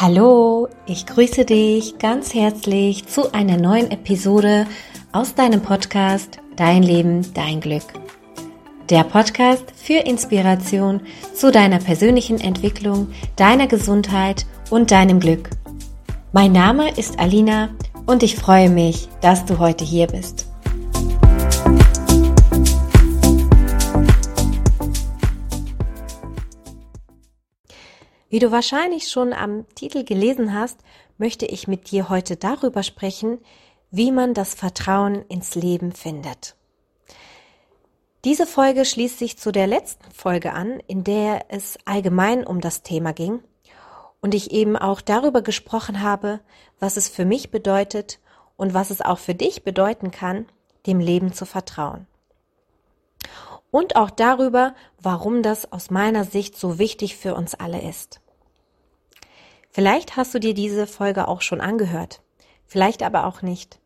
Hallo, ich grüße dich ganz herzlich zu einer neuen Episode aus deinem Podcast Dein Leben, dein Glück. Der Podcast für Inspiration zu deiner persönlichen Entwicklung, deiner Gesundheit und deinem Glück. Mein Name ist Alina und ich freue mich, dass du heute hier bist. Wie du wahrscheinlich schon am Titel gelesen hast, möchte ich mit dir heute darüber sprechen, wie man das Vertrauen ins Leben findet. Diese Folge schließt sich zu der letzten Folge an, in der es allgemein um das Thema ging und ich eben auch darüber gesprochen habe, was es für mich bedeutet und was es auch für dich bedeuten kann, dem Leben zu vertrauen. Und auch darüber, warum das aus meiner Sicht so wichtig für uns alle ist. Vielleicht hast du dir diese Folge auch schon angehört, vielleicht aber auch nicht.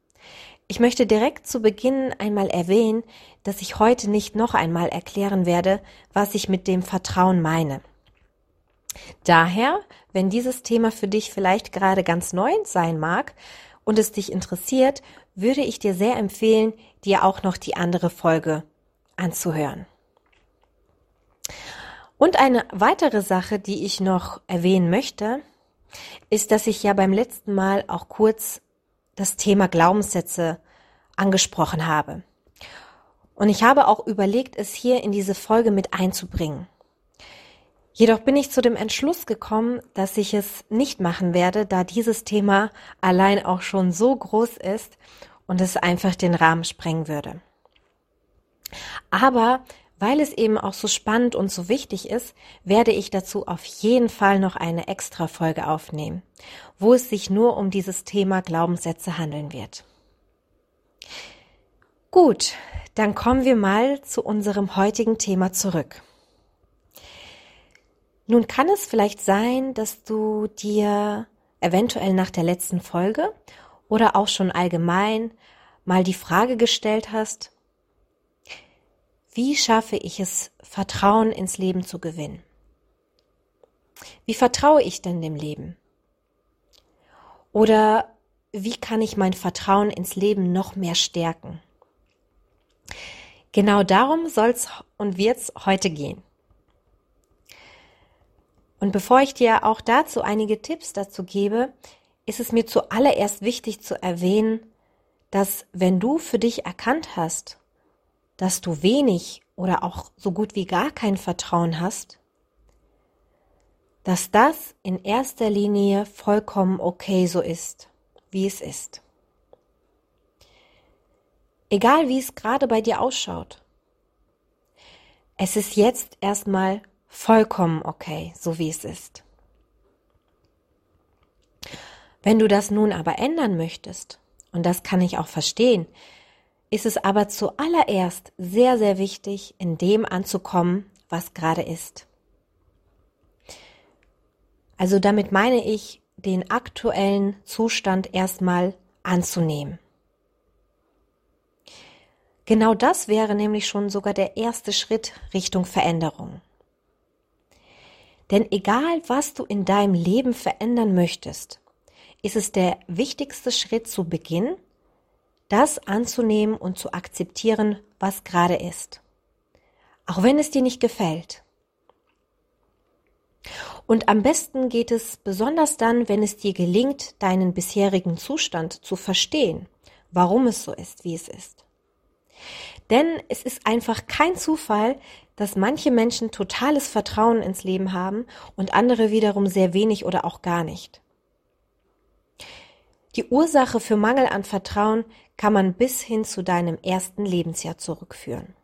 Ich möchte direkt zu Beginn einmal erwähnen, dass ich heute nicht noch einmal erklären werde, was ich mit dem Vertrauen meine. Daher, wenn dieses Thema für dich vielleicht gerade ganz neu sein mag und es dich interessiert, würde ich dir sehr empfehlen, dir auch noch die andere Folge anzuhören. Und eine weitere Sache, die ich noch erwähnen möchte, ist, dass ich ja beim letzten Mal auch kurz das Thema Glaubenssätze angesprochen habe. Und ich habe auch überlegt, es hier in diese Folge mit einzubringen. Jedoch bin ich zu dem Entschluss gekommen, dass ich es nicht machen werde, da dieses Thema allein auch schon so groß ist und es einfach den Rahmen sprengen würde. Aber weil es eben auch so spannend und so wichtig ist, werde ich dazu auf jeden Fall noch eine extra Folge aufnehmen, wo es sich nur um dieses Thema Glaubenssätze handeln wird. Gut, dann kommen wir mal zu unserem heutigen Thema zurück. Nun kann es vielleicht sein, dass du dir eventuell nach der letzten Folge oder auch schon allgemein mal die Frage gestellt hast, wie schaffe ich es, Vertrauen ins Leben zu gewinnen? Wie vertraue ich denn dem Leben? Oder wie kann ich mein Vertrauen ins Leben noch mehr stärken? Genau darum soll's und wird's heute gehen. Und bevor ich dir auch dazu einige Tipps dazu gebe, ist es mir zuallererst wichtig zu erwähnen, dass wenn du für dich erkannt hast, dass du wenig oder auch so gut wie gar kein Vertrauen hast, dass das in erster Linie vollkommen okay so ist, wie es ist. Egal wie es gerade bei dir ausschaut. Es ist jetzt erstmal vollkommen okay, so wie es ist. Wenn du das nun aber ändern möchtest, und das kann ich auch verstehen, ist es aber zuallererst sehr, sehr wichtig, in dem anzukommen, was gerade ist. Also damit meine ich, den aktuellen Zustand erstmal anzunehmen. Genau das wäre nämlich schon sogar der erste Schritt Richtung Veränderung. Denn egal, was du in deinem Leben verändern möchtest, ist es der wichtigste Schritt zu Beginn, das anzunehmen und zu akzeptieren, was gerade ist. Auch wenn es dir nicht gefällt. Und am besten geht es besonders dann, wenn es dir gelingt, deinen bisherigen Zustand zu verstehen, warum es so ist, wie es ist. Denn es ist einfach kein Zufall, dass manche Menschen totales Vertrauen ins Leben haben und andere wiederum sehr wenig oder auch gar nicht. Die Ursache für Mangel an Vertrauen kann man bis hin zu deinem ersten Lebensjahr zurückführen.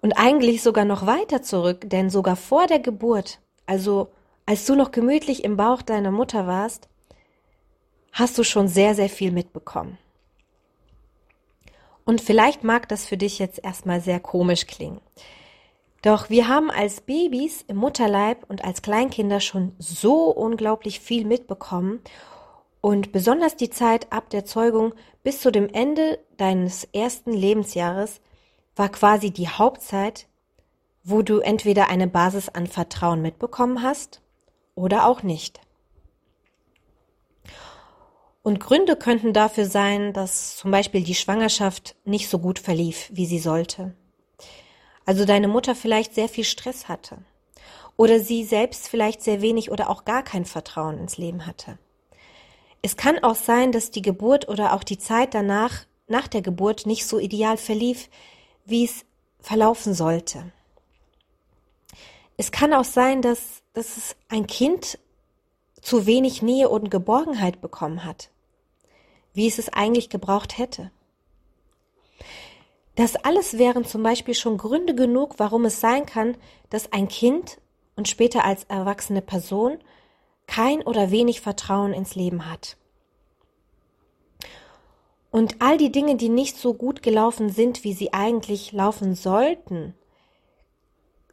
Und eigentlich sogar noch weiter zurück, denn sogar vor der Geburt, also als du noch gemütlich im Bauch deiner Mutter warst, hast du schon sehr, sehr viel mitbekommen. Und vielleicht mag das für dich jetzt erstmal sehr komisch klingen. Doch wir haben als Babys im Mutterleib und als Kleinkinder schon so unglaublich viel mitbekommen und besonders die Zeit ab der Zeugung bis zu dem Ende deines ersten Lebensjahres war quasi die Hauptzeit, wo du entweder eine Basis an Vertrauen mitbekommen hast oder auch nicht. Und Gründe könnten dafür sein, dass zum Beispiel die Schwangerschaft nicht so gut verlief, wie sie sollte. Also deine Mutter vielleicht sehr viel Stress hatte. Oder sie selbst vielleicht sehr wenig oder auch gar kein Vertrauen ins Leben hatte. Es kann auch sein, dass die Geburt oder auch die Zeit danach, nach der Geburt, nicht so ideal verlief, wie es verlaufen sollte. Es kann auch sein, dass, dass es ein Kind zu wenig Nähe und Geborgenheit bekommen hat wie es es eigentlich gebraucht hätte. Das alles wären zum Beispiel schon Gründe genug, warum es sein kann, dass ein Kind und später als erwachsene Person kein oder wenig Vertrauen ins Leben hat. Und all die Dinge, die nicht so gut gelaufen sind, wie sie eigentlich laufen sollten,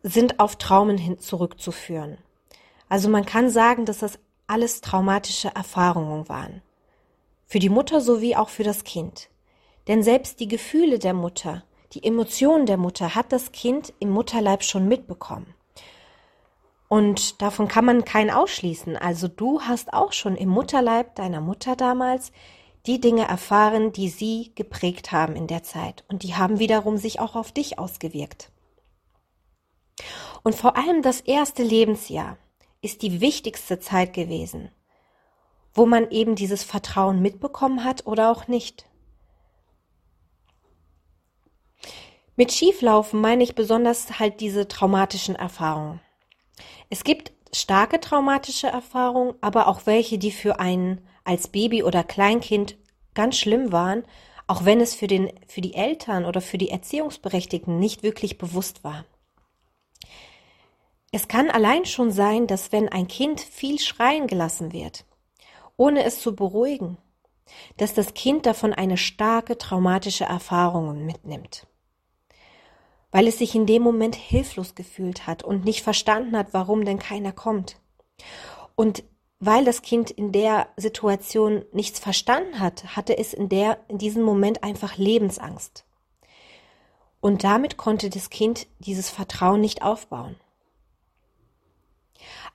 sind auf Traumen hin zurückzuführen. Also man kann sagen, dass das alles traumatische Erfahrungen waren für die Mutter sowie auch für das Kind. Denn selbst die Gefühle der Mutter, die Emotionen der Mutter hat das Kind im Mutterleib schon mitbekommen. Und davon kann man keinen ausschließen. Also du hast auch schon im Mutterleib deiner Mutter damals die Dinge erfahren, die sie geprägt haben in der Zeit. Und die haben wiederum sich auch auf dich ausgewirkt. Und vor allem das erste Lebensjahr ist die wichtigste Zeit gewesen wo man eben dieses Vertrauen mitbekommen hat oder auch nicht. Mit Schieflaufen meine ich besonders halt diese traumatischen Erfahrungen. Es gibt starke traumatische Erfahrungen, aber auch welche, die für einen als Baby oder Kleinkind ganz schlimm waren, auch wenn es für, den, für die Eltern oder für die Erziehungsberechtigten nicht wirklich bewusst war. Es kann allein schon sein, dass wenn ein Kind viel schreien gelassen wird, ohne es zu beruhigen, dass das Kind davon eine starke traumatische Erfahrung mitnimmt, weil es sich in dem Moment hilflos gefühlt hat und nicht verstanden hat, warum denn keiner kommt. Und weil das Kind in der Situation nichts verstanden hat, hatte es in der, in diesem Moment einfach Lebensangst. Und damit konnte das Kind dieses Vertrauen nicht aufbauen.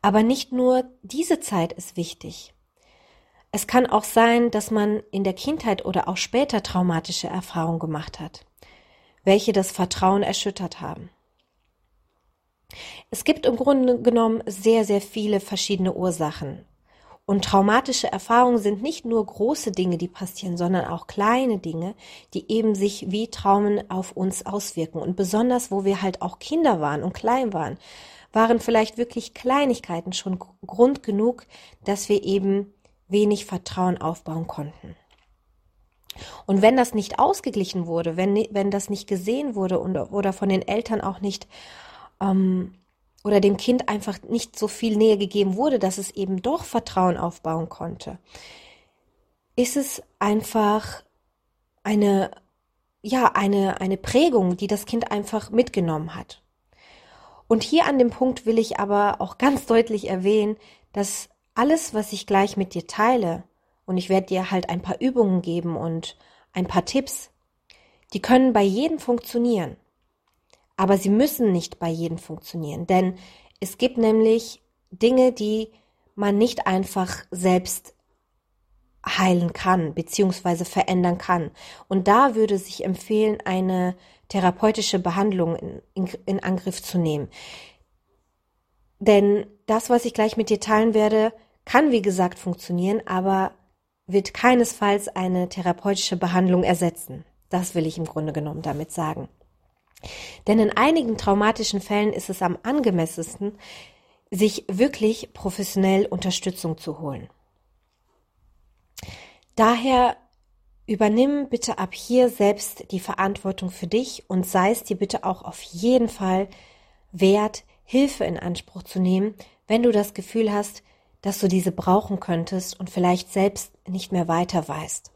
Aber nicht nur diese Zeit ist wichtig. Es kann auch sein, dass man in der Kindheit oder auch später traumatische Erfahrungen gemacht hat, welche das Vertrauen erschüttert haben. Es gibt im Grunde genommen sehr, sehr viele verschiedene Ursachen. Und traumatische Erfahrungen sind nicht nur große Dinge, die passieren, sondern auch kleine Dinge, die eben sich wie Traumen auf uns auswirken. Und besonders, wo wir halt auch Kinder waren und klein waren, waren vielleicht wirklich Kleinigkeiten schon Grund genug, dass wir eben wenig Vertrauen aufbauen konnten. Und wenn das nicht ausgeglichen wurde, wenn, wenn das nicht gesehen wurde und, oder von den Eltern auch nicht ähm, oder dem Kind einfach nicht so viel Nähe gegeben wurde, dass es eben doch Vertrauen aufbauen konnte, ist es einfach eine, ja, eine, eine Prägung, die das Kind einfach mitgenommen hat. Und hier an dem Punkt will ich aber auch ganz deutlich erwähnen, dass alles, was ich gleich mit dir teile, und ich werde dir halt ein paar Übungen geben und ein paar Tipps, die können bei jedem funktionieren. Aber sie müssen nicht bei jedem funktionieren, denn es gibt nämlich Dinge, die man nicht einfach selbst heilen kann, beziehungsweise verändern kann. Und da würde sich empfehlen, eine therapeutische Behandlung in, in, in Angriff zu nehmen. Denn das, was ich gleich mit dir teilen werde, kann wie gesagt funktionieren, aber wird keinesfalls eine therapeutische Behandlung ersetzen. Das will ich im Grunde genommen damit sagen. Denn in einigen traumatischen Fällen ist es am angemessensten, sich wirklich professionell Unterstützung zu holen. Daher übernimm bitte ab hier selbst die Verantwortung für dich und sei es dir bitte auch auf jeden Fall wert, Hilfe in Anspruch zu nehmen, wenn du das Gefühl hast, dass du diese brauchen könntest und vielleicht selbst nicht mehr weiter weißt.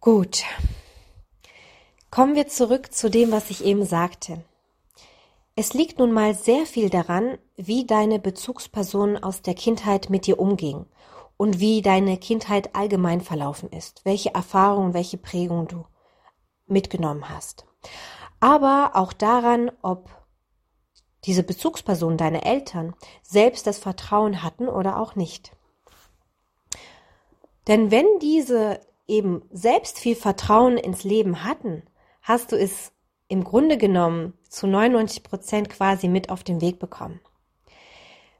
Gut. Kommen wir zurück zu dem, was ich eben sagte. Es liegt nun mal sehr viel daran, wie deine Bezugsperson aus der Kindheit mit dir umging und wie deine Kindheit allgemein verlaufen ist, welche Erfahrungen, welche Prägungen du mitgenommen hast. Aber auch daran, ob diese Bezugspersonen, deine Eltern, selbst das Vertrauen hatten oder auch nicht. Denn wenn diese eben selbst viel Vertrauen ins Leben hatten, hast du es im Grunde genommen zu 99 Prozent quasi mit auf den Weg bekommen.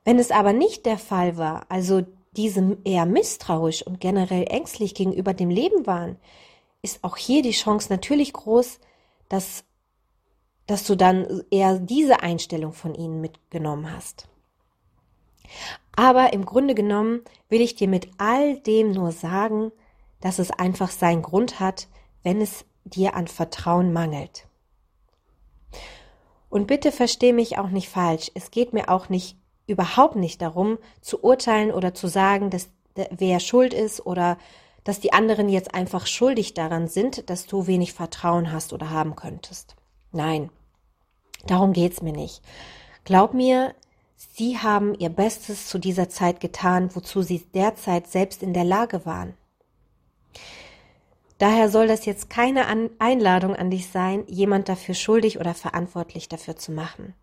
Wenn es aber nicht der Fall war, also diese eher misstrauisch und generell ängstlich gegenüber dem Leben waren, ist auch hier die Chance natürlich groß, dass, dass du dann eher diese Einstellung von ihnen mitgenommen hast. Aber im Grunde genommen will ich dir mit all dem nur sagen, dass es einfach seinen Grund hat, wenn es dir an Vertrauen mangelt. Und bitte versteh mich auch nicht falsch. Es geht mir auch nicht überhaupt nicht darum, zu urteilen oder zu sagen, dass wer schuld ist oder dass die anderen jetzt einfach schuldig daran sind, dass du wenig Vertrauen hast oder haben könntest. Nein, darum geht's mir nicht. Glaub mir, sie haben ihr Bestes zu dieser Zeit getan, wozu sie derzeit selbst in der Lage waren. Daher soll das jetzt keine Einladung an dich sein, jemand dafür schuldig oder verantwortlich dafür zu machen,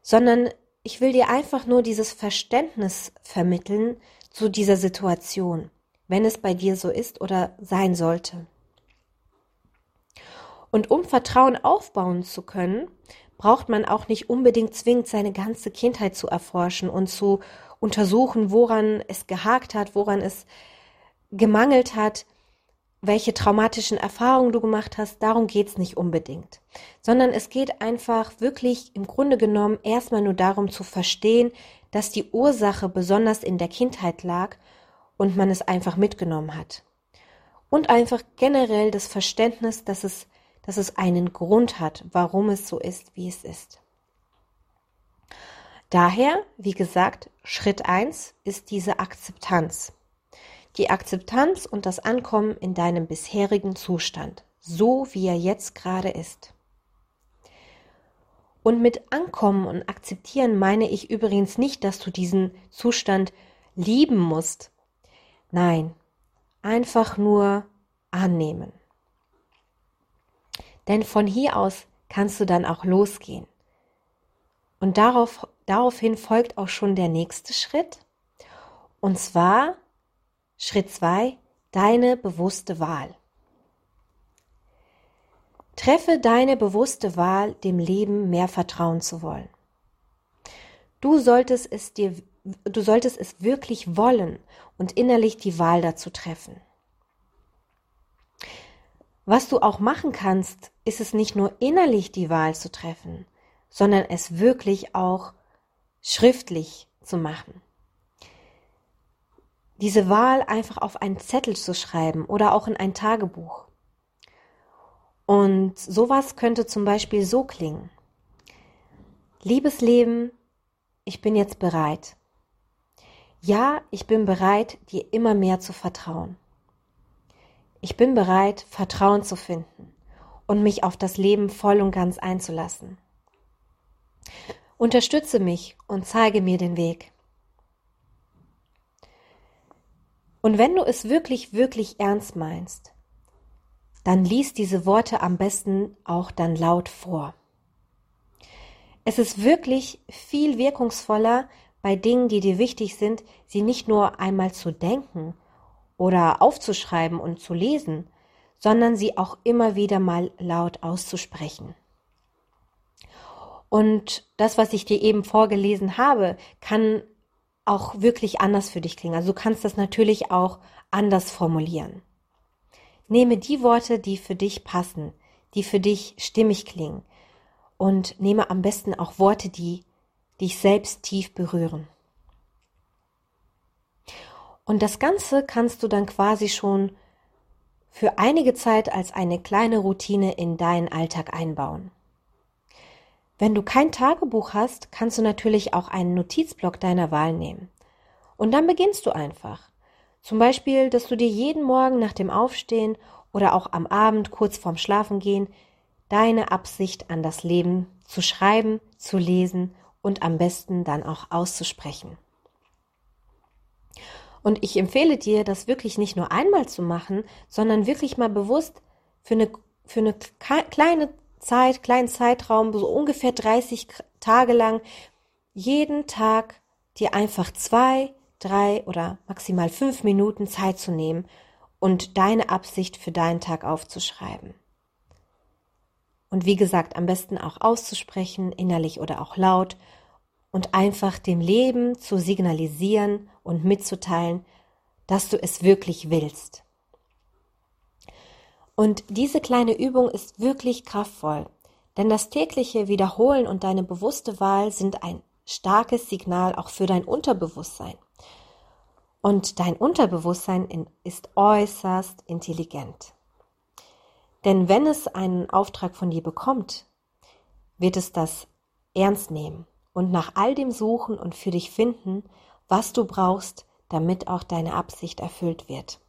sondern ich will dir einfach nur dieses Verständnis vermitteln zu dieser Situation, wenn es bei dir so ist oder sein sollte. Und um Vertrauen aufbauen zu können, braucht man auch nicht unbedingt zwingend seine ganze Kindheit zu erforschen und zu untersuchen, woran es gehakt hat, woran es gemangelt hat, welche traumatischen Erfahrungen du gemacht hast, darum geht's nicht unbedingt, sondern es geht einfach wirklich im Grunde genommen erstmal nur darum zu verstehen, dass die Ursache besonders in der Kindheit lag und man es einfach mitgenommen hat. Und einfach generell das Verständnis, dass es, dass es einen Grund hat, warum es so ist, wie es ist. Daher, wie gesagt, Schritt eins ist diese Akzeptanz die Akzeptanz und das Ankommen in deinem bisherigen Zustand, so wie er jetzt gerade ist. Und mit Ankommen und Akzeptieren meine ich übrigens nicht, dass du diesen Zustand lieben musst. Nein, einfach nur annehmen. Denn von hier aus kannst du dann auch losgehen. Und darauf, daraufhin folgt auch schon der nächste Schritt. Und zwar Schritt 2. Deine bewusste Wahl. Treffe deine bewusste Wahl, dem Leben mehr vertrauen zu wollen. Du solltest es dir, du solltest es wirklich wollen und innerlich die Wahl dazu treffen. Was du auch machen kannst, ist es nicht nur innerlich die Wahl zu treffen, sondern es wirklich auch schriftlich zu machen diese Wahl einfach auf einen Zettel zu schreiben oder auch in ein Tagebuch. Und sowas könnte zum Beispiel so klingen. Liebes Leben, ich bin jetzt bereit. Ja, ich bin bereit, dir immer mehr zu vertrauen. Ich bin bereit, Vertrauen zu finden und mich auf das Leben voll und ganz einzulassen. Unterstütze mich und zeige mir den Weg. Und wenn du es wirklich, wirklich ernst meinst, dann lies diese Worte am besten auch dann laut vor. Es ist wirklich viel wirkungsvoller, bei Dingen, die dir wichtig sind, sie nicht nur einmal zu denken oder aufzuschreiben und zu lesen, sondern sie auch immer wieder mal laut auszusprechen. Und das, was ich dir eben vorgelesen habe, kann auch wirklich anders für dich klingen. Also du kannst das natürlich auch anders formulieren. Nehme die Worte, die für dich passen, die für dich stimmig klingen und nehme am besten auch Worte, die dich selbst tief berühren. Und das Ganze kannst du dann quasi schon für einige Zeit als eine kleine Routine in deinen Alltag einbauen. Wenn du kein Tagebuch hast, kannst du natürlich auch einen Notizblock deiner Wahl nehmen. Und dann beginnst du einfach. Zum Beispiel, dass du dir jeden Morgen nach dem Aufstehen oder auch am Abend kurz vorm Schlafengehen deine Absicht an das Leben zu schreiben, zu lesen und am besten dann auch auszusprechen. Und ich empfehle dir, das wirklich nicht nur einmal zu machen, sondern wirklich mal bewusst für eine, für eine kleine Zeit, kleinen Zeitraum, so ungefähr 30 Tage lang, jeden Tag dir einfach zwei, drei oder maximal fünf Minuten Zeit zu nehmen und deine Absicht für deinen Tag aufzuschreiben. Und wie gesagt, am besten auch auszusprechen, innerlich oder auch laut, und einfach dem Leben zu signalisieren und mitzuteilen, dass du es wirklich willst. Und diese kleine Übung ist wirklich kraftvoll, denn das tägliche Wiederholen und deine bewusste Wahl sind ein starkes Signal auch für dein Unterbewusstsein. Und dein Unterbewusstsein ist äußerst intelligent. Denn wenn es einen Auftrag von dir bekommt, wird es das ernst nehmen und nach all dem suchen und für dich finden, was du brauchst, damit auch deine Absicht erfüllt wird.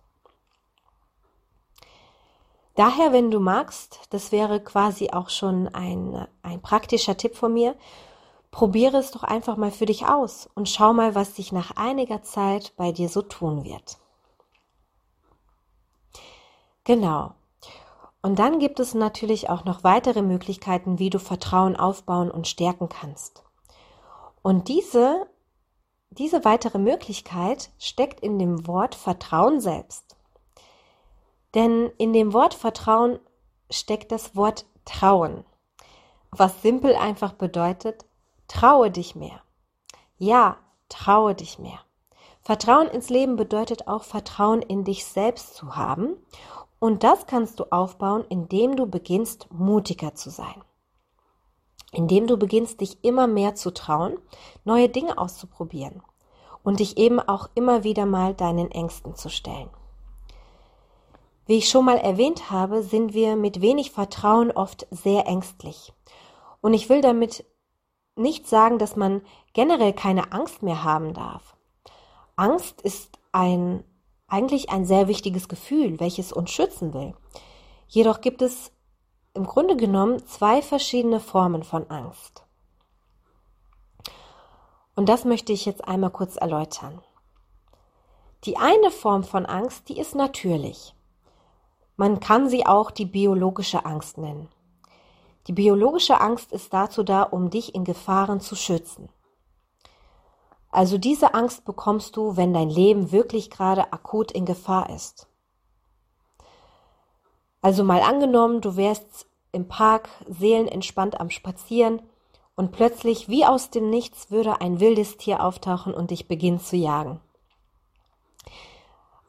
Daher, wenn du magst, das wäre quasi auch schon ein, ein praktischer Tipp von mir, probiere es doch einfach mal für dich aus und schau mal, was sich nach einiger Zeit bei dir so tun wird. Genau. Und dann gibt es natürlich auch noch weitere Möglichkeiten, wie du Vertrauen aufbauen und stärken kannst. Und diese, diese weitere Möglichkeit steckt in dem Wort Vertrauen selbst. Denn in dem Wort Vertrauen steckt das Wort Trauen, was simpel einfach bedeutet, traue dich mehr. Ja, traue dich mehr. Vertrauen ins Leben bedeutet auch Vertrauen in dich selbst zu haben. Und das kannst du aufbauen, indem du beginnst, mutiger zu sein indem du beginnst, dich immer mehr zu trauen, neue Dinge auszuprobieren und dich eben auch immer wieder mal deinen Ängsten zu stellen. Wie ich schon mal erwähnt habe, sind wir mit wenig Vertrauen oft sehr ängstlich. Und ich will damit nicht sagen, dass man generell keine Angst mehr haben darf. Angst ist ein, eigentlich ein sehr wichtiges Gefühl, welches uns schützen will. Jedoch gibt es im Grunde genommen zwei verschiedene Formen von Angst. Und das möchte ich jetzt einmal kurz erläutern. Die eine Form von Angst, die ist natürlich. Man kann sie auch die biologische Angst nennen. Die biologische Angst ist dazu da, um dich in Gefahren zu schützen. Also diese Angst bekommst du, wenn dein Leben wirklich gerade akut in Gefahr ist. Also mal angenommen, du wärst im Park seelenentspannt am Spazieren und plötzlich wie aus dem Nichts würde ein wildes Tier auftauchen und dich beginnen zu jagen.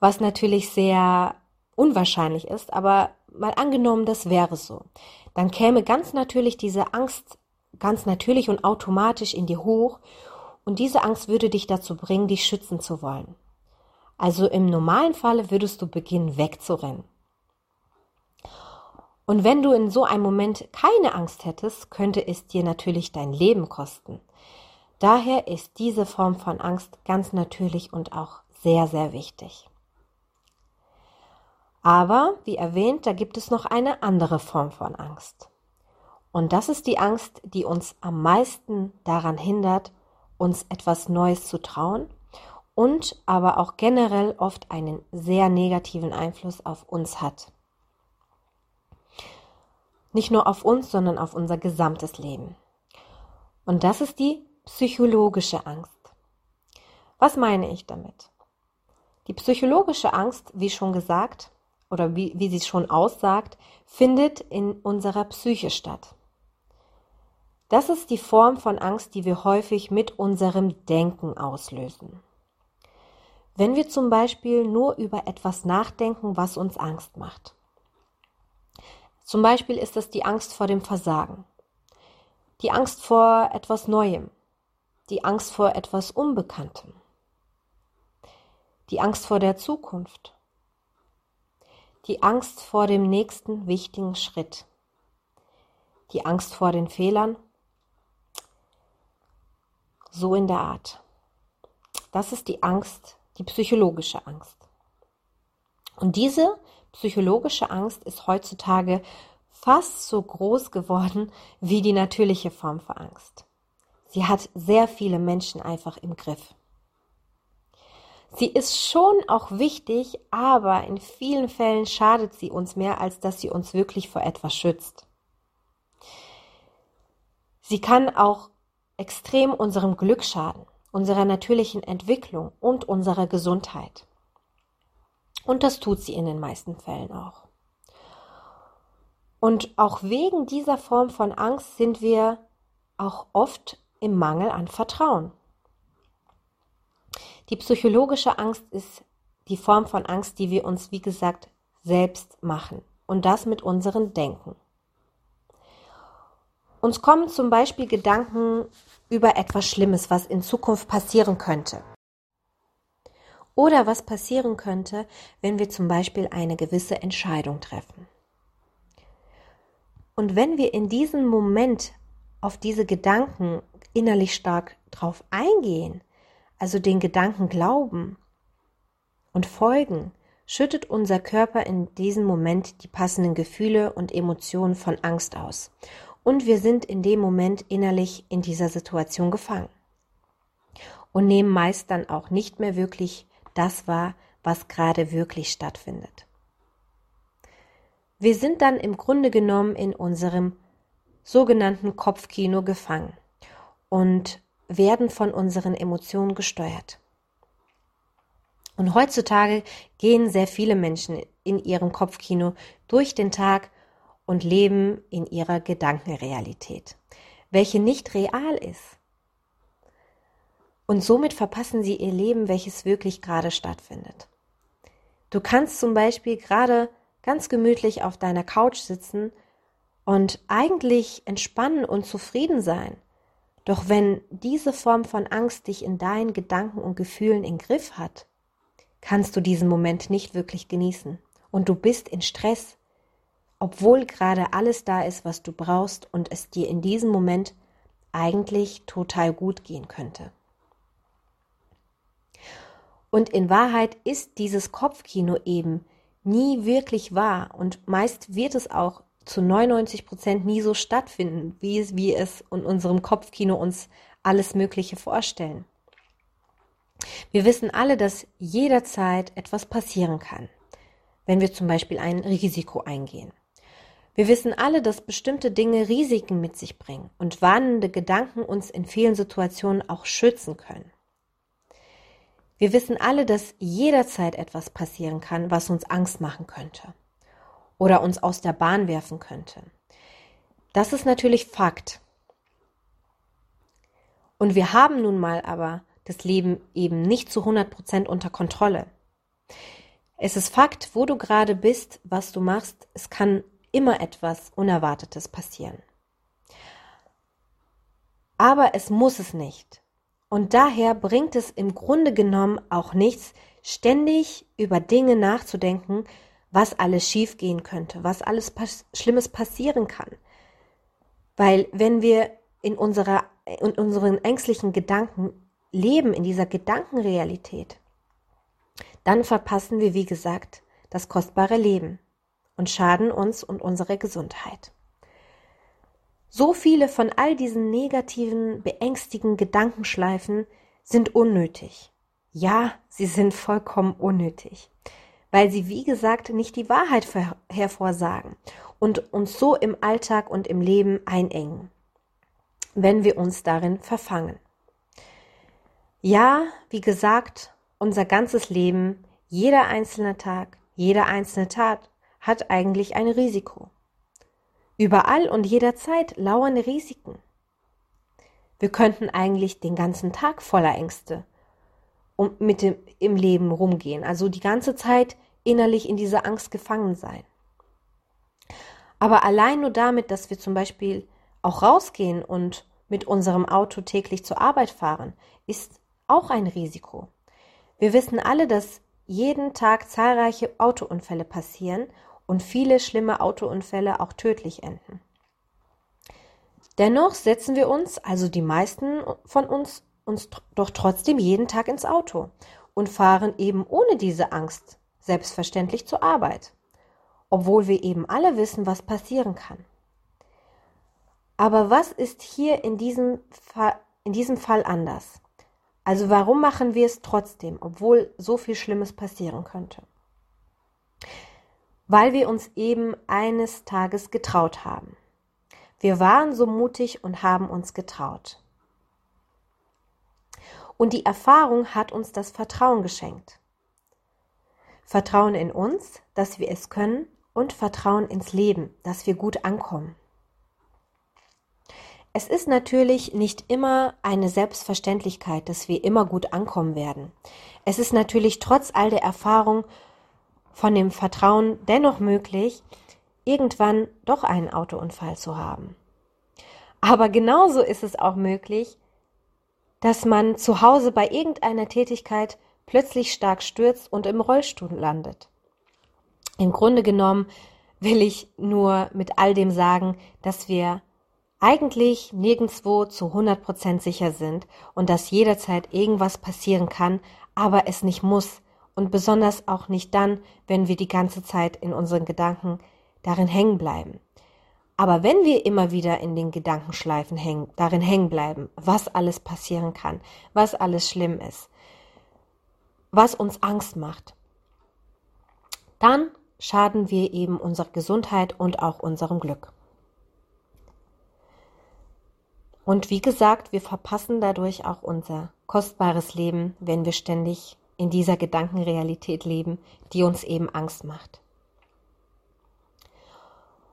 Was natürlich sehr unwahrscheinlich ist, aber mal angenommen, das wäre so. Dann käme ganz natürlich diese Angst ganz natürlich und automatisch in dir hoch und diese Angst würde dich dazu bringen, dich schützen zu wollen. Also im normalen Falle würdest du beginnen wegzurennen. Und wenn du in so einem Moment keine Angst hättest, könnte es dir natürlich dein Leben kosten. Daher ist diese Form von Angst ganz natürlich und auch sehr, sehr wichtig. Aber, wie erwähnt, da gibt es noch eine andere Form von Angst. Und das ist die Angst, die uns am meisten daran hindert, uns etwas Neues zu trauen und aber auch generell oft einen sehr negativen Einfluss auf uns hat. Nicht nur auf uns, sondern auf unser gesamtes Leben. Und das ist die psychologische Angst. Was meine ich damit? Die psychologische Angst, wie schon gesagt, oder wie, wie sie schon aussagt, findet in unserer Psyche statt. Das ist die Form von Angst, die wir häufig mit unserem Denken auslösen. Wenn wir zum Beispiel nur über etwas nachdenken, was uns Angst macht. Zum Beispiel ist es die Angst vor dem Versagen, die Angst vor etwas Neuem, die Angst vor etwas Unbekanntem, die Angst vor der Zukunft, die Angst vor dem nächsten wichtigen Schritt, die Angst vor den Fehlern, so in der Art. Das ist die Angst, die psychologische Angst. Und diese psychologische Angst ist heutzutage fast so groß geworden wie die natürliche Form von Angst. Sie hat sehr viele Menschen einfach im Griff. Sie ist schon auch wichtig, aber in vielen Fällen schadet sie uns mehr, als dass sie uns wirklich vor etwas schützt. Sie kann auch extrem unserem Glück schaden unserer natürlichen Entwicklung und unserer Gesundheit. Und das tut sie in den meisten Fällen auch. Und auch wegen dieser Form von Angst sind wir auch oft im Mangel an Vertrauen. Die psychologische Angst ist die Form von Angst, die wir uns, wie gesagt, selbst machen. Und das mit unserem Denken. Uns kommen zum Beispiel Gedanken über etwas Schlimmes, was in Zukunft passieren könnte. Oder was passieren könnte, wenn wir zum Beispiel eine gewisse Entscheidung treffen. Und wenn wir in diesem Moment auf diese Gedanken innerlich stark drauf eingehen, also den Gedanken glauben und folgen, schüttet unser Körper in diesem Moment die passenden Gefühle und Emotionen von Angst aus. Und wir sind in dem Moment innerlich in dieser Situation gefangen. Und nehmen meist dann auch nicht mehr wirklich das wahr, was gerade wirklich stattfindet. Wir sind dann im Grunde genommen in unserem sogenannten Kopfkino gefangen und werden von unseren Emotionen gesteuert. Und heutzutage gehen sehr viele Menschen in ihrem Kopfkino durch den Tag und leben in ihrer Gedankenrealität, welche nicht real ist. Und somit verpassen sie ihr Leben, welches wirklich gerade stattfindet. Du kannst zum Beispiel gerade ganz gemütlich auf deiner Couch sitzen und eigentlich entspannen und zufrieden sein. Doch wenn diese Form von Angst dich in deinen Gedanken und Gefühlen in Griff hat, kannst du diesen Moment nicht wirklich genießen. Und du bist in Stress, obwohl gerade alles da ist, was du brauchst und es dir in diesem Moment eigentlich total gut gehen könnte. Und in Wahrheit ist dieses Kopfkino eben nie wirklich wahr und meist wird es auch zu 99 Prozent nie so stattfinden, wie es, wie es in unserem Kopfkino uns alles Mögliche vorstellen. Wir wissen alle, dass jederzeit etwas passieren kann, wenn wir zum Beispiel ein Risiko eingehen. Wir wissen alle, dass bestimmte Dinge Risiken mit sich bringen und warnende Gedanken uns in vielen Situationen auch schützen können. Wir wissen alle, dass jederzeit etwas passieren kann, was uns Angst machen könnte oder uns aus der Bahn werfen könnte. Das ist natürlich Fakt. Und wir haben nun mal aber das Leben eben nicht zu 100 Prozent unter Kontrolle. Es ist Fakt, wo du gerade bist, was du machst. Es kann immer etwas Unerwartetes passieren. Aber es muss es nicht. Und daher bringt es im Grunde genommen auch nichts, ständig über Dinge nachzudenken, was alles schiefgehen könnte, was alles pass Schlimmes passieren kann. Weil wenn wir in, unserer, in unseren ängstlichen Gedanken leben, in dieser Gedankenrealität, dann verpassen wir, wie gesagt, das kostbare Leben und schaden uns und unsere Gesundheit. So viele von all diesen negativen, beängstigen Gedankenschleifen sind unnötig. Ja, sie sind vollkommen unnötig, weil sie, wie gesagt, nicht die Wahrheit hervorsagen und uns so im Alltag und im Leben einengen, wenn wir uns darin verfangen. Ja, wie gesagt, unser ganzes Leben, jeder einzelne Tag, jede einzelne Tat hat eigentlich ein Risiko. Überall und jederzeit lauern Risiken. Wir könnten eigentlich den ganzen Tag voller Ängste um mit dem im Leben rumgehen, also die ganze Zeit innerlich in dieser Angst gefangen sein. Aber allein nur damit, dass wir zum Beispiel auch rausgehen und mit unserem Auto täglich zur Arbeit fahren, ist auch ein Risiko. Wir wissen alle, dass jeden Tag zahlreiche Autounfälle passieren und viele schlimme Autounfälle auch tödlich enden. Dennoch setzen wir uns, also die meisten von uns, uns doch trotzdem jeden Tag ins Auto und fahren eben ohne diese Angst selbstverständlich zur Arbeit, obwohl wir eben alle wissen, was passieren kann. Aber was ist hier in diesem Fall, in diesem Fall anders? Also warum machen wir es trotzdem, obwohl so viel Schlimmes passieren könnte? Weil wir uns eben eines Tages getraut haben. Wir waren so mutig und haben uns getraut. Und die Erfahrung hat uns das Vertrauen geschenkt. Vertrauen in uns, dass wir es können und Vertrauen ins Leben, dass wir gut ankommen. Es ist natürlich nicht immer eine Selbstverständlichkeit, dass wir immer gut ankommen werden. Es ist natürlich trotz all der Erfahrung von dem Vertrauen dennoch möglich, irgendwann doch einen Autounfall zu haben. Aber genauso ist es auch möglich, dass man zu Hause bei irgendeiner Tätigkeit plötzlich stark stürzt und im Rollstuhl landet. Im Grunde genommen will ich nur mit all dem sagen, dass wir eigentlich nirgendwo zu 100 Prozent sicher sind und dass jederzeit irgendwas passieren kann, aber es nicht muss und besonders auch nicht dann, wenn wir die ganze Zeit in unseren Gedanken darin hängen bleiben. Aber wenn wir immer wieder in den Gedankenschleifen hängen, darin hängen bleiben, was alles passieren kann, was alles schlimm ist, was uns Angst macht, dann schaden wir eben unserer Gesundheit und auch unserem Glück. Und wie gesagt, wir verpassen dadurch auch unser kostbares Leben, wenn wir ständig in dieser Gedankenrealität leben, die uns eben Angst macht.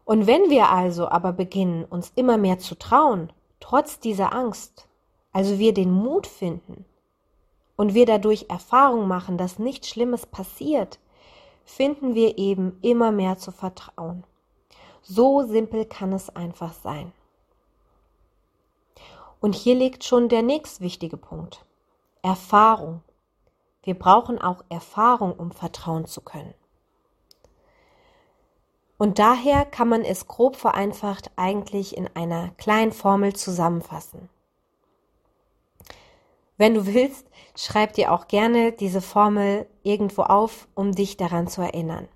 Und wenn wir also aber beginnen, uns immer mehr zu trauen, trotz dieser Angst, also wir den Mut finden und wir dadurch Erfahrung machen, dass nichts Schlimmes passiert, finden wir eben immer mehr zu vertrauen. So simpel kann es einfach sein. Und hier liegt schon der nächst wichtige Punkt. Erfahrung. Wir brauchen auch Erfahrung, um vertrauen zu können. Und daher kann man es grob vereinfacht eigentlich in einer kleinen Formel zusammenfassen. Wenn du willst, schreib dir auch gerne diese Formel irgendwo auf, um dich daran zu erinnern.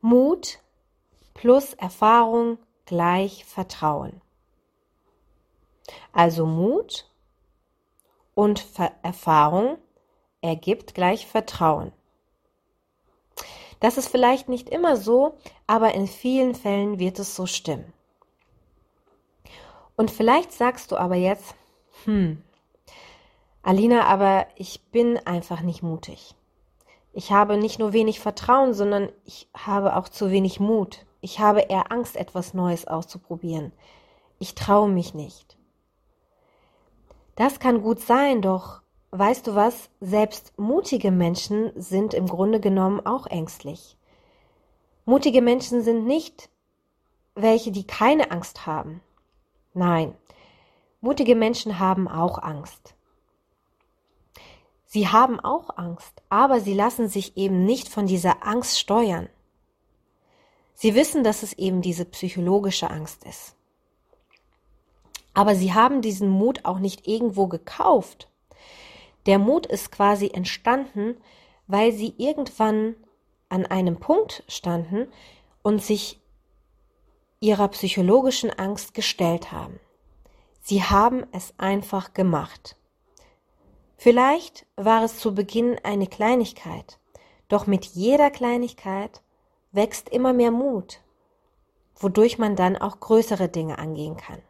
Mut plus Erfahrung gleich Vertrauen. Also Mut und Ver Erfahrung ergibt gleich Vertrauen. Das ist vielleicht nicht immer so, aber in vielen Fällen wird es so stimmen. Und vielleicht sagst du aber jetzt, hm, Alina, aber ich bin einfach nicht mutig. Ich habe nicht nur wenig Vertrauen, sondern ich habe auch zu wenig Mut. Ich habe eher Angst, etwas Neues auszuprobieren. Ich traue mich nicht. Das kann gut sein, doch weißt du was, selbst mutige Menschen sind im Grunde genommen auch ängstlich. Mutige Menschen sind nicht welche, die keine Angst haben. Nein, mutige Menschen haben auch Angst. Sie haben auch Angst, aber sie lassen sich eben nicht von dieser Angst steuern. Sie wissen, dass es eben diese psychologische Angst ist. Aber sie haben diesen Mut auch nicht irgendwo gekauft. Der Mut ist quasi entstanden, weil sie irgendwann an einem Punkt standen und sich ihrer psychologischen Angst gestellt haben. Sie haben es einfach gemacht. Vielleicht war es zu Beginn eine Kleinigkeit, doch mit jeder Kleinigkeit wächst immer mehr Mut, wodurch man dann auch größere Dinge angehen kann.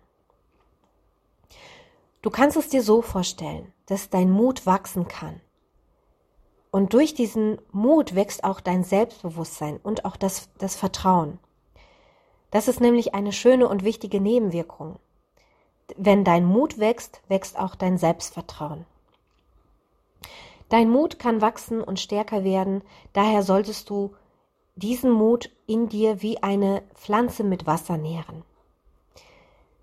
Du kannst es dir so vorstellen, dass dein Mut wachsen kann. Und durch diesen Mut wächst auch dein Selbstbewusstsein und auch das, das Vertrauen. Das ist nämlich eine schöne und wichtige Nebenwirkung. Wenn dein Mut wächst, wächst auch dein Selbstvertrauen. Dein Mut kann wachsen und stärker werden, daher solltest du diesen Mut in dir wie eine Pflanze mit Wasser nähren.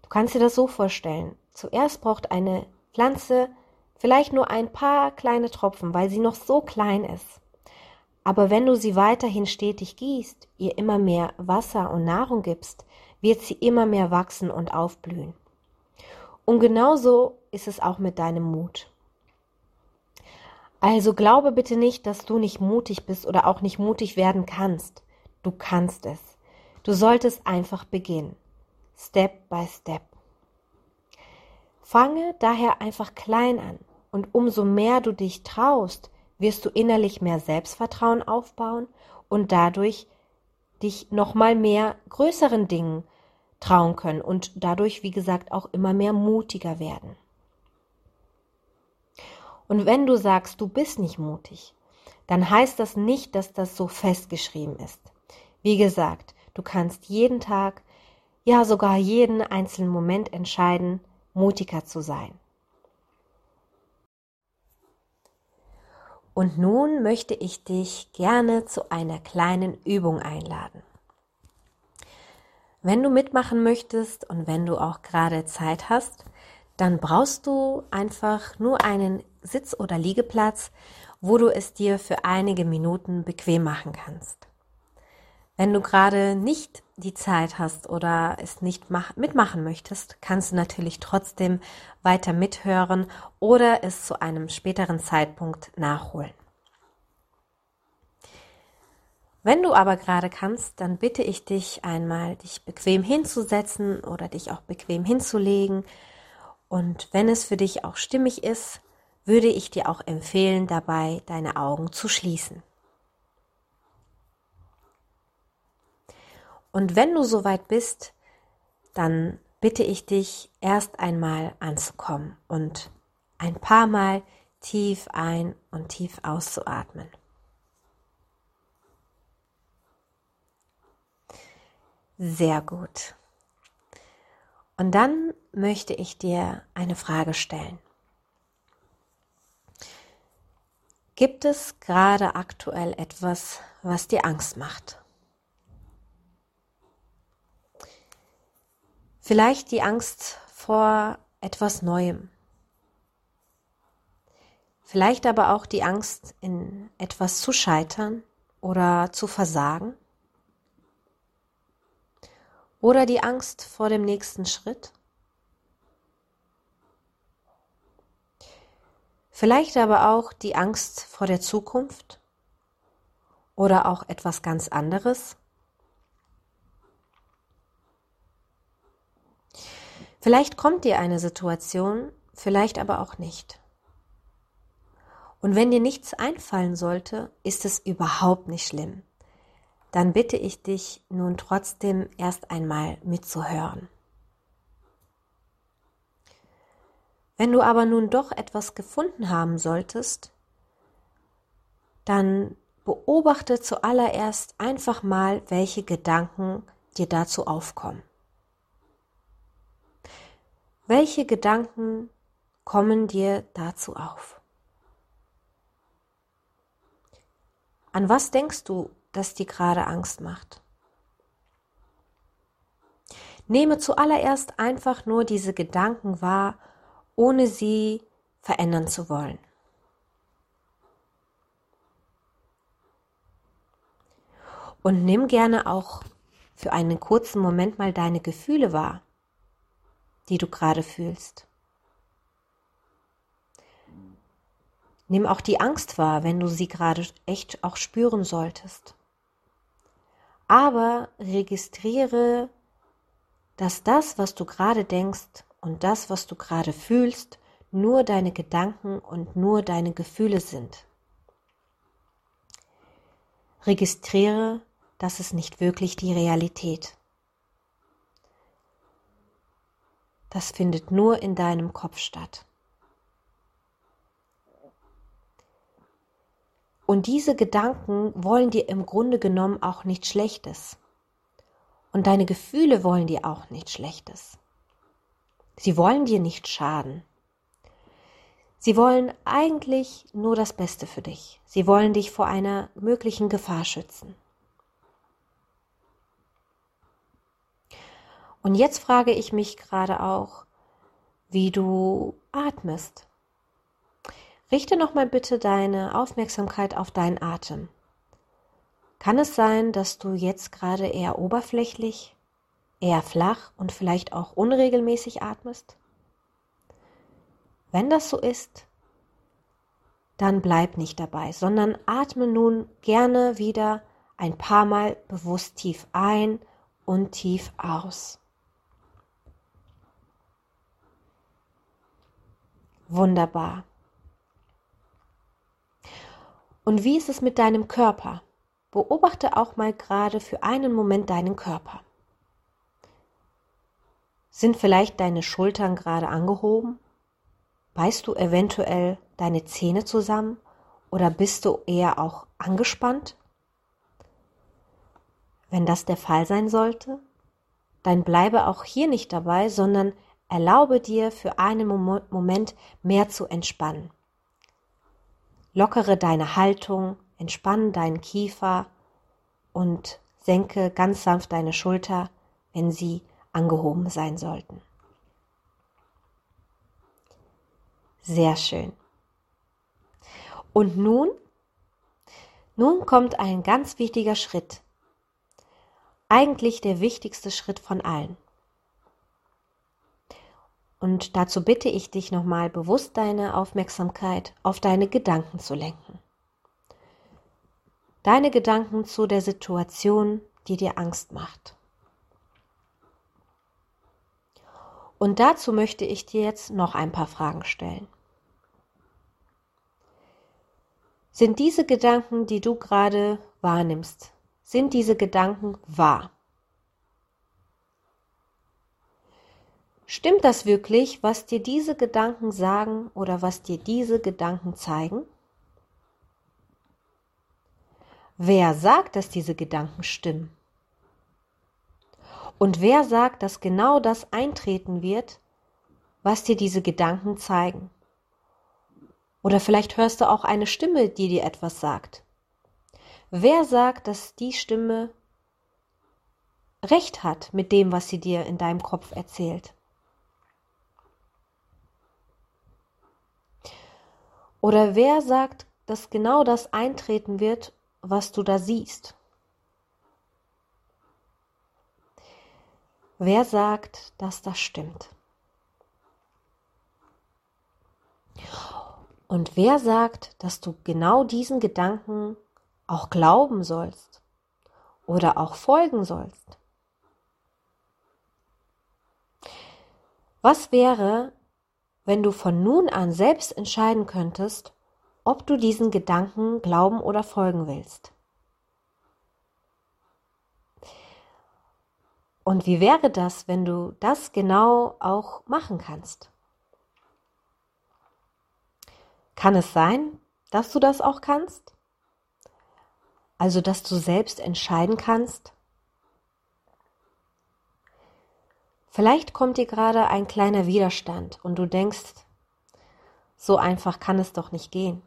Du kannst dir das so vorstellen. Zuerst braucht eine Pflanze vielleicht nur ein paar kleine Tropfen, weil sie noch so klein ist. Aber wenn du sie weiterhin stetig gießt, ihr immer mehr Wasser und Nahrung gibst, wird sie immer mehr wachsen und aufblühen. Und genauso ist es auch mit deinem Mut. Also glaube bitte nicht, dass du nicht mutig bist oder auch nicht mutig werden kannst. Du kannst es. Du solltest einfach beginnen. Step by Step. Fange daher einfach klein an und umso mehr du dich traust, wirst du innerlich mehr Selbstvertrauen aufbauen und dadurch dich nochmal mehr größeren Dingen trauen können und dadurch, wie gesagt, auch immer mehr mutiger werden. Und wenn du sagst, du bist nicht mutig, dann heißt das nicht, dass das so festgeschrieben ist. Wie gesagt, du kannst jeden Tag, ja sogar jeden einzelnen Moment entscheiden, mutiger zu sein. Und nun möchte ich dich gerne zu einer kleinen Übung einladen. Wenn du mitmachen möchtest und wenn du auch gerade Zeit hast, dann brauchst du einfach nur einen Sitz- oder Liegeplatz, wo du es dir für einige Minuten bequem machen kannst. Wenn du gerade nicht die Zeit hast oder es nicht mitmachen möchtest, kannst du natürlich trotzdem weiter mithören oder es zu einem späteren Zeitpunkt nachholen. Wenn du aber gerade kannst, dann bitte ich dich einmal, dich bequem hinzusetzen oder dich auch bequem hinzulegen. Und wenn es für dich auch stimmig ist, würde ich dir auch empfehlen, dabei deine Augen zu schließen. Und wenn du soweit bist, dann bitte ich dich erst einmal anzukommen und ein paar Mal tief ein und tief auszuatmen. Sehr gut. Und dann möchte ich dir eine Frage stellen. Gibt es gerade aktuell etwas, was dir Angst macht? Vielleicht die Angst vor etwas Neuem. Vielleicht aber auch die Angst, in etwas zu scheitern oder zu versagen. Oder die Angst vor dem nächsten Schritt. Vielleicht aber auch die Angst vor der Zukunft oder auch etwas ganz anderes. Vielleicht kommt dir eine Situation, vielleicht aber auch nicht. Und wenn dir nichts einfallen sollte, ist es überhaupt nicht schlimm. Dann bitte ich dich nun trotzdem erst einmal mitzuhören. Wenn du aber nun doch etwas gefunden haben solltest, dann beobachte zuallererst einfach mal, welche Gedanken dir dazu aufkommen. Welche Gedanken kommen dir dazu auf? An was denkst du, dass dir gerade Angst macht? Nehme zuallererst einfach nur diese Gedanken wahr, ohne sie verändern zu wollen. Und nimm gerne auch für einen kurzen Moment mal deine Gefühle wahr die du gerade fühlst. Nimm auch die Angst wahr, wenn du sie gerade echt auch spüren solltest. Aber registriere, dass das, was du gerade denkst und das, was du gerade fühlst, nur deine Gedanken und nur deine Gefühle sind. Registriere, dass es nicht wirklich die Realität. Das findet nur in deinem Kopf statt. Und diese Gedanken wollen dir im Grunde genommen auch nichts Schlechtes. Und deine Gefühle wollen dir auch nichts Schlechtes. Sie wollen dir nicht schaden. Sie wollen eigentlich nur das Beste für dich. Sie wollen dich vor einer möglichen Gefahr schützen. Und jetzt frage ich mich gerade auch, wie du atmest. Richte nochmal bitte deine Aufmerksamkeit auf deinen Atem. Kann es sein, dass du jetzt gerade eher oberflächlich, eher flach und vielleicht auch unregelmäßig atmest? Wenn das so ist, dann bleib nicht dabei, sondern atme nun gerne wieder ein paar Mal bewusst tief ein und tief aus. Wunderbar. Und wie ist es mit deinem Körper? Beobachte auch mal gerade für einen Moment deinen Körper. Sind vielleicht deine Schultern gerade angehoben? Beißt du eventuell deine Zähne zusammen oder bist du eher auch angespannt? Wenn das der Fall sein sollte, dann bleibe auch hier nicht dabei, sondern erlaube dir für einen Moment mehr zu entspannen. Lockere deine Haltung, entspann deinen Kiefer und senke ganz sanft deine Schulter, wenn sie angehoben sein sollten. Sehr schön. Und nun, nun kommt ein ganz wichtiger Schritt. Eigentlich der wichtigste Schritt von allen. Und dazu bitte ich dich nochmal bewusst deine Aufmerksamkeit auf deine Gedanken zu lenken. Deine Gedanken zu der Situation, die dir Angst macht. Und dazu möchte ich dir jetzt noch ein paar Fragen stellen. Sind diese Gedanken, die du gerade wahrnimmst, sind diese Gedanken wahr? Stimmt das wirklich, was dir diese Gedanken sagen oder was dir diese Gedanken zeigen? Wer sagt, dass diese Gedanken stimmen? Und wer sagt, dass genau das eintreten wird, was dir diese Gedanken zeigen? Oder vielleicht hörst du auch eine Stimme, die dir etwas sagt. Wer sagt, dass die Stimme recht hat mit dem, was sie dir in deinem Kopf erzählt? Oder wer sagt, dass genau das eintreten wird, was du da siehst? Wer sagt, dass das stimmt? Und wer sagt, dass du genau diesen Gedanken auch glauben sollst oder auch folgen sollst? Was wäre, wenn du von nun an selbst entscheiden könntest, ob du diesen Gedanken glauben oder folgen willst. Und wie wäre das, wenn du das genau auch machen kannst? Kann es sein, dass du das auch kannst? Also, dass du selbst entscheiden kannst, Vielleicht kommt dir gerade ein kleiner Widerstand und du denkst, so einfach kann es doch nicht gehen.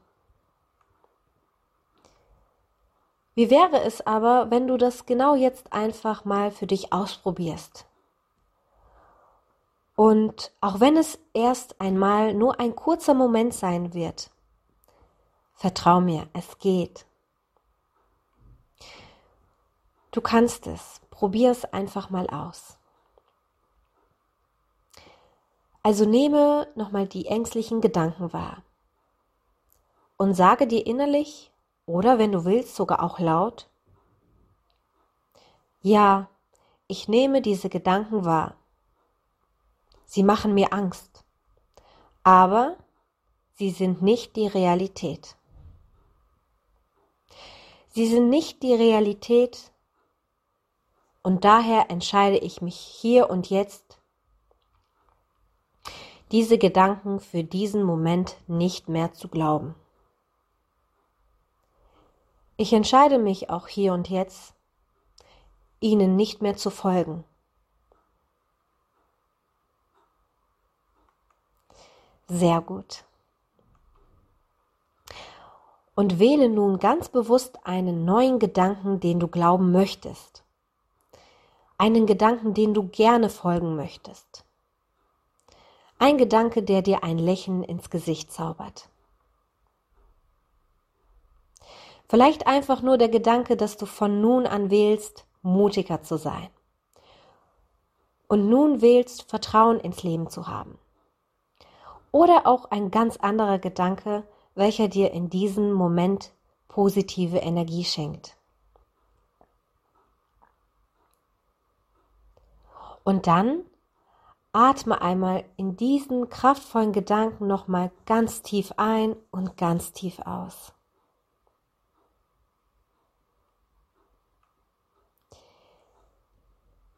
Wie wäre es aber, wenn du das genau jetzt einfach mal für dich ausprobierst? Und auch wenn es erst einmal nur ein kurzer Moment sein wird, vertrau mir, es geht. Du kannst es, probier es einfach mal aus. Also nehme nochmal die ängstlichen Gedanken wahr und sage dir innerlich oder wenn du willst sogar auch laut, ja, ich nehme diese Gedanken wahr. Sie machen mir Angst, aber sie sind nicht die Realität. Sie sind nicht die Realität und daher entscheide ich mich hier und jetzt diese Gedanken für diesen Moment nicht mehr zu glauben. Ich entscheide mich auch hier und jetzt, ihnen nicht mehr zu folgen. Sehr gut. Und wähle nun ganz bewusst einen neuen Gedanken, den du glauben möchtest. Einen Gedanken, den du gerne folgen möchtest. Ein Gedanke, der dir ein Lächeln ins Gesicht zaubert. Vielleicht einfach nur der Gedanke, dass du von nun an wählst, mutiger zu sein. Und nun wählst, Vertrauen ins Leben zu haben. Oder auch ein ganz anderer Gedanke, welcher dir in diesem Moment positive Energie schenkt. Und dann Atme einmal in diesen kraftvollen Gedanken nochmal ganz tief ein und ganz tief aus.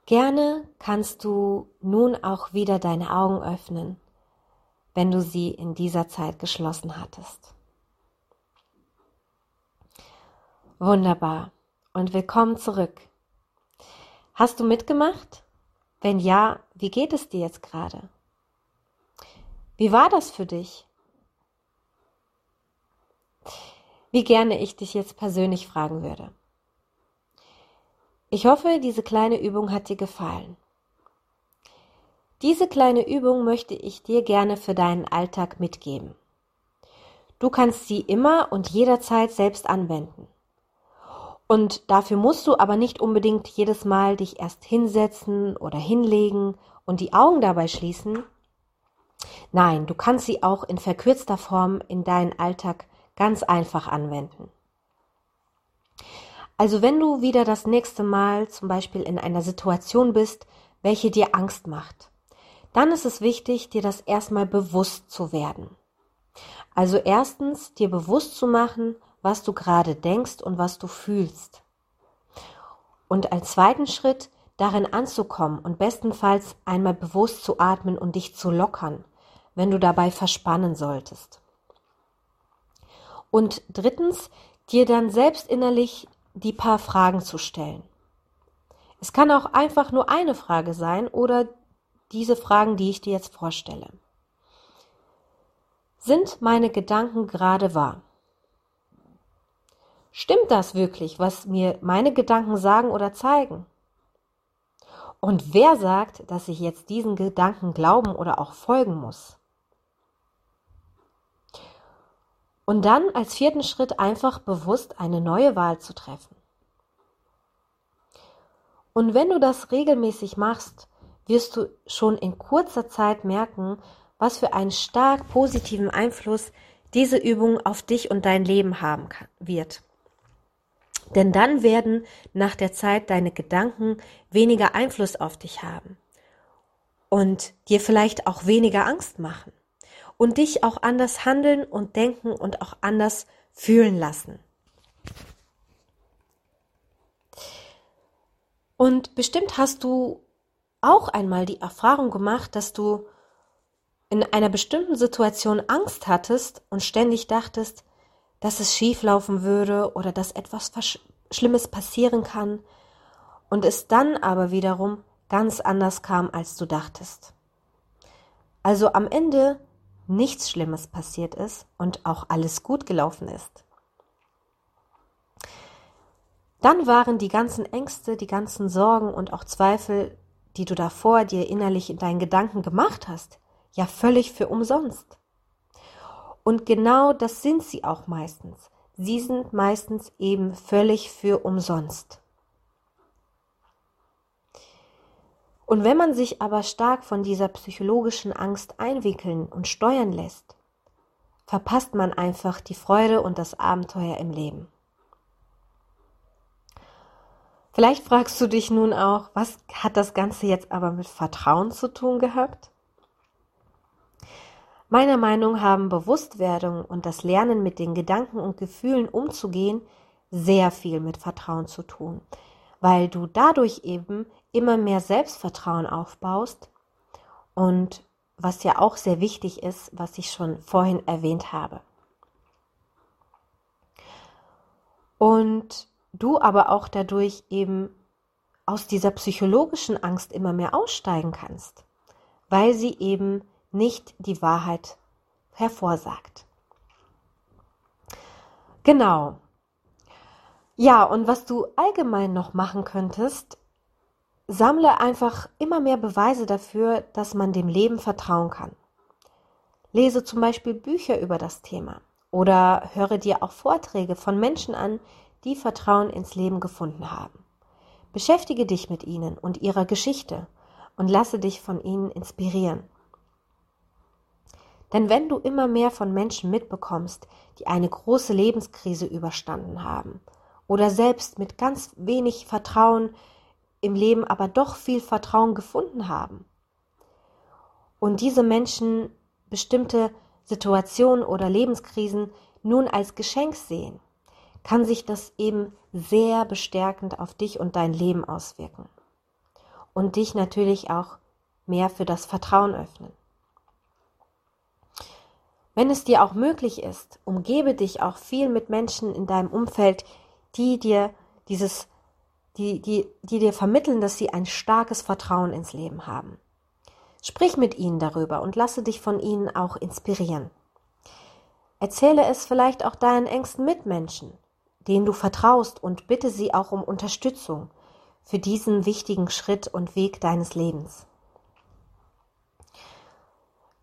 Gerne kannst du nun auch wieder deine Augen öffnen, wenn du sie in dieser Zeit geschlossen hattest. Wunderbar und willkommen zurück. Hast du mitgemacht? Wenn ja, wie geht es dir jetzt gerade? Wie war das für dich? Wie gerne ich dich jetzt persönlich fragen würde. Ich hoffe, diese kleine Übung hat dir gefallen. Diese kleine Übung möchte ich dir gerne für deinen Alltag mitgeben. Du kannst sie immer und jederzeit selbst anwenden. Und dafür musst du aber nicht unbedingt jedes Mal dich erst hinsetzen oder hinlegen und die Augen dabei schließen. Nein, du kannst sie auch in verkürzter Form in deinen Alltag ganz einfach anwenden. Also wenn du wieder das nächste Mal zum Beispiel in einer Situation bist, welche dir Angst macht, dann ist es wichtig, dir das erstmal bewusst zu werden. Also erstens dir bewusst zu machen, was du gerade denkst und was du fühlst. Und als zweiten Schritt darin anzukommen und bestenfalls einmal bewusst zu atmen und dich zu lockern, wenn du dabei verspannen solltest. Und drittens, dir dann selbst innerlich die paar Fragen zu stellen. Es kann auch einfach nur eine Frage sein oder diese Fragen, die ich dir jetzt vorstelle. Sind meine Gedanken gerade wahr? Stimmt das wirklich, was mir meine Gedanken sagen oder zeigen? Und wer sagt, dass ich jetzt diesen Gedanken glauben oder auch folgen muss? Und dann als vierten Schritt einfach bewusst eine neue Wahl zu treffen. Und wenn du das regelmäßig machst, wirst du schon in kurzer Zeit merken, was für einen stark positiven Einfluss diese Übung auf dich und dein Leben haben kann, wird. Denn dann werden nach der Zeit deine Gedanken weniger Einfluss auf dich haben und dir vielleicht auch weniger Angst machen und dich auch anders handeln und denken und auch anders fühlen lassen. Und bestimmt hast du auch einmal die Erfahrung gemacht, dass du in einer bestimmten Situation Angst hattest und ständig dachtest, dass es schief laufen würde oder dass etwas Schlimmes passieren kann und es dann aber wiederum ganz anders kam, als du dachtest. Also am Ende nichts Schlimmes passiert ist und auch alles gut gelaufen ist. Dann waren die ganzen Ängste, die ganzen Sorgen und auch Zweifel, die du davor dir innerlich in deinen Gedanken gemacht hast, ja völlig für umsonst. Und genau das sind sie auch meistens. Sie sind meistens eben völlig für umsonst. Und wenn man sich aber stark von dieser psychologischen Angst einwickeln und steuern lässt, verpasst man einfach die Freude und das Abenteuer im Leben. Vielleicht fragst du dich nun auch, was hat das Ganze jetzt aber mit Vertrauen zu tun gehabt? Meiner Meinung haben Bewusstwerdung und das Lernen mit den Gedanken und Gefühlen umzugehen sehr viel mit Vertrauen zu tun, weil du dadurch eben immer mehr Selbstvertrauen aufbaust und was ja auch sehr wichtig ist, was ich schon vorhin erwähnt habe. Und du aber auch dadurch eben aus dieser psychologischen Angst immer mehr aussteigen kannst, weil sie eben nicht die Wahrheit hervorsagt. Genau. Ja, und was du allgemein noch machen könntest, sammle einfach immer mehr Beweise dafür, dass man dem Leben vertrauen kann. Lese zum Beispiel Bücher über das Thema oder höre dir auch Vorträge von Menschen an, die Vertrauen ins Leben gefunden haben. Beschäftige dich mit ihnen und ihrer Geschichte und lasse dich von ihnen inspirieren. Denn wenn du immer mehr von Menschen mitbekommst, die eine große Lebenskrise überstanden haben oder selbst mit ganz wenig Vertrauen im Leben aber doch viel Vertrauen gefunden haben und diese Menschen bestimmte Situationen oder Lebenskrisen nun als Geschenk sehen, kann sich das eben sehr bestärkend auf dich und dein Leben auswirken und dich natürlich auch mehr für das Vertrauen öffnen. Wenn es dir auch möglich ist, umgebe dich auch viel mit Menschen in deinem Umfeld, die dir dieses, die, die, die dir vermitteln, dass sie ein starkes Vertrauen ins Leben haben. Sprich mit ihnen darüber und lasse dich von ihnen auch inspirieren. Erzähle es vielleicht auch deinen engsten Mitmenschen, denen du vertraust und bitte sie auch um Unterstützung für diesen wichtigen Schritt und Weg deines Lebens.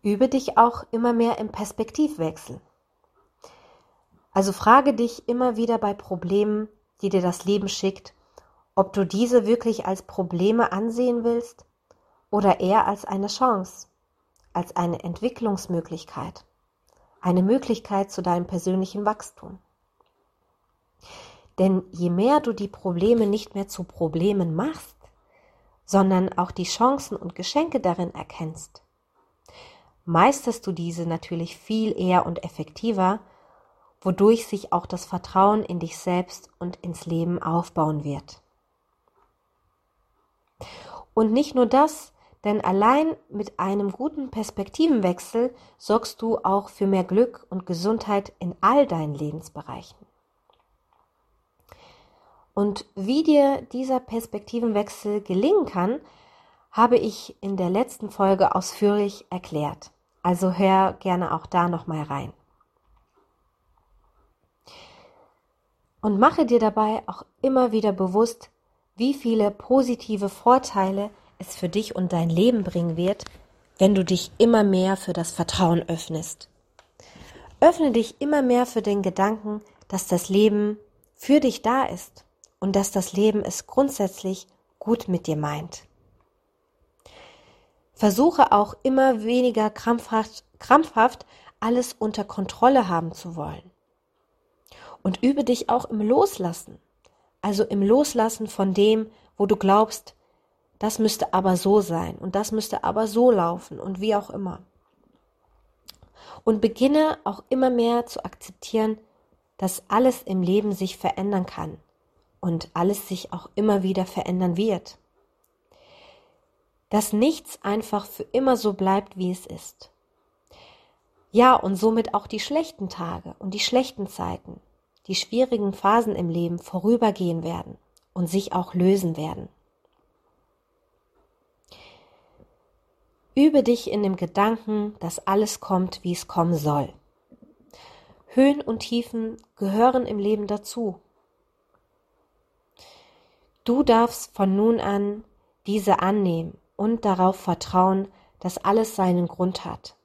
Übe dich auch immer mehr im Perspektivwechsel. Also frage dich immer wieder bei Problemen, die dir das Leben schickt, ob du diese wirklich als Probleme ansehen willst oder eher als eine Chance, als eine Entwicklungsmöglichkeit, eine Möglichkeit zu deinem persönlichen Wachstum. Denn je mehr du die Probleme nicht mehr zu Problemen machst, sondern auch die Chancen und Geschenke darin erkennst, meisterst du diese natürlich viel eher und effektiver, wodurch sich auch das Vertrauen in dich selbst und ins Leben aufbauen wird. Und nicht nur das, denn allein mit einem guten Perspektivenwechsel sorgst du auch für mehr Glück und Gesundheit in all deinen Lebensbereichen. Und wie dir dieser Perspektivenwechsel gelingen kann, habe ich in der letzten Folge ausführlich erklärt. Also hör gerne auch da nochmal rein. Und mache dir dabei auch immer wieder bewusst, wie viele positive Vorteile es für dich und dein Leben bringen wird, wenn du dich immer mehr für das Vertrauen öffnest. Öffne dich immer mehr für den Gedanken, dass das Leben für dich da ist und dass das Leben es grundsätzlich gut mit dir meint. Versuche auch immer weniger krampfhaft, krampfhaft alles unter Kontrolle haben zu wollen. Und übe dich auch im Loslassen, also im Loslassen von dem, wo du glaubst, das müsste aber so sein und das müsste aber so laufen und wie auch immer. Und beginne auch immer mehr zu akzeptieren, dass alles im Leben sich verändern kann und alles sich auch immer wieder verändern wird dass nichts einfach für immer so bleibt, wie es ist. Ja, und somit auch die schlechten Tage und die schlechten Zeiten, die schwierigen Phasen im Leben vorübergehen werden und sich auch lösen werden. Übe dich in dem Gedanken, dass alles kommt, wie es kommen soll. Höhen und Tiefen gehören im Leben dazu. Du darfst von nun an diese annehmen und darauf vertrauen, dass alles seinen Grund hat.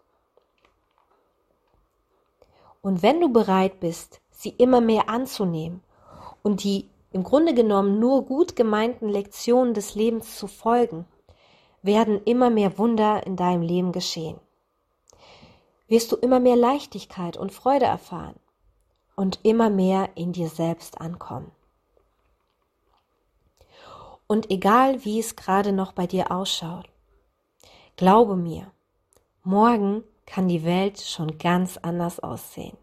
Und wenn du bereit bist, sie immer mehr anzunehmen und die im Grunde genommen nur gut gemeinten Lektionen des Lebens zu folgen, werden immer mehr Wunder in deinem Leben geschehen. Wirst du immer mehr Leichtigkeit und Freude erfahren und immer mehr in dir selbst ankommen. Und egal wie es gerade noch bei dir ausschaut, glaube mir, morgen kann die Welt schon ganz anders aussehen.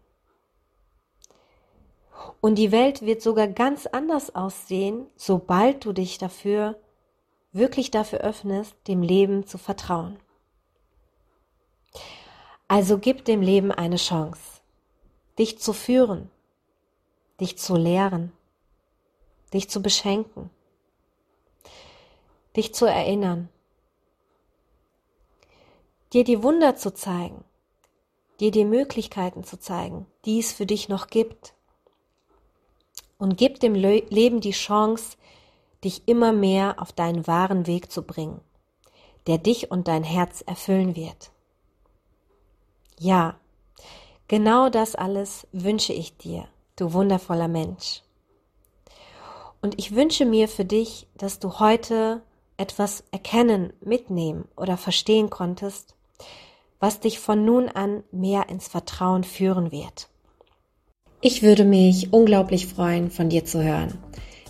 Und die Welt wird sogar ganz anders aussehen, sobald du dich dafür, wirklich dafür öffnest, dem Leben zu vertrauen. Also gib dem Leben eine Chance, dich zu führen, dich zu lehren, dich zu beschenken dich zu erinnern, dir die Wunder zu zeigen, dir die Möglichkeiten zu zeigen, die es für dich noch gibt. Und gib dem Le Leben die Chance, dich immer mehr auf deinen wahren Weg zu bringen, der dich und dein Herz erfüllen wird. Ja, genau das alles wünsche ich dir, du wundervoller Mensch. Und ich wünsche mir für dich, dass du heute etwas erkennen, mitnehmen oder verstehen konntest, was dich von nun an mehr ins Vertrauen führen wird. Ich würde mich unglaublich freuen, von dir zu hören,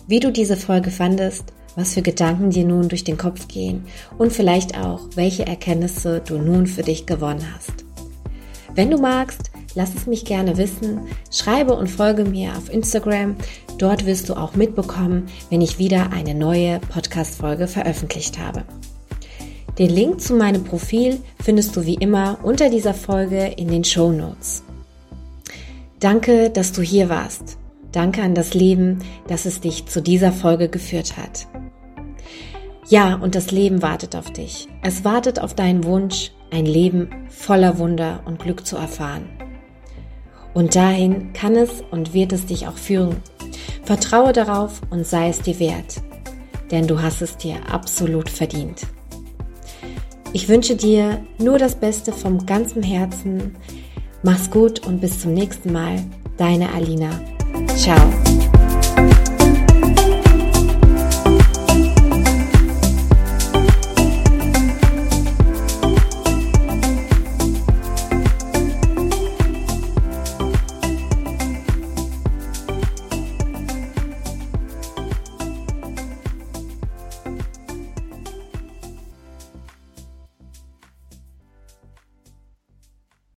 wie du diese Folge fandest, was für Gedanken dir nun durch den Kopf gehen und vielleicht auch, welche Erkenntnisse du nun für dich gewonnen hast. Wenn du magst, lass es mich gerne wissen, schreibe und folge mir auf Instagram Dort wirst du auch mitbekommen, wenn ich wieder eine neue Podcast-Folge veröffentlicht habe. Den Link zu meinem Profil findest du wie immer unter dieser Folge in den Show Notes. Danke, dass du hier warst. Danke an das Leben, dass es dich zu dieser Folge geführt hat. Ja, und das Leben wartet auf dich. Es wartet auf deinen Wunsch, ein Leben voller Wunder und Glück zu erfahren. Und dahin kann es und wird es dich auch führen. Vertraue darauf und sei es dir wert, denn du hast es dir absolut verdient. Ich wünsche dir nur das Beste vom ganzen Herzen. Mach's gut und bis zum nächsten Mal. Deine Alina. Ciao.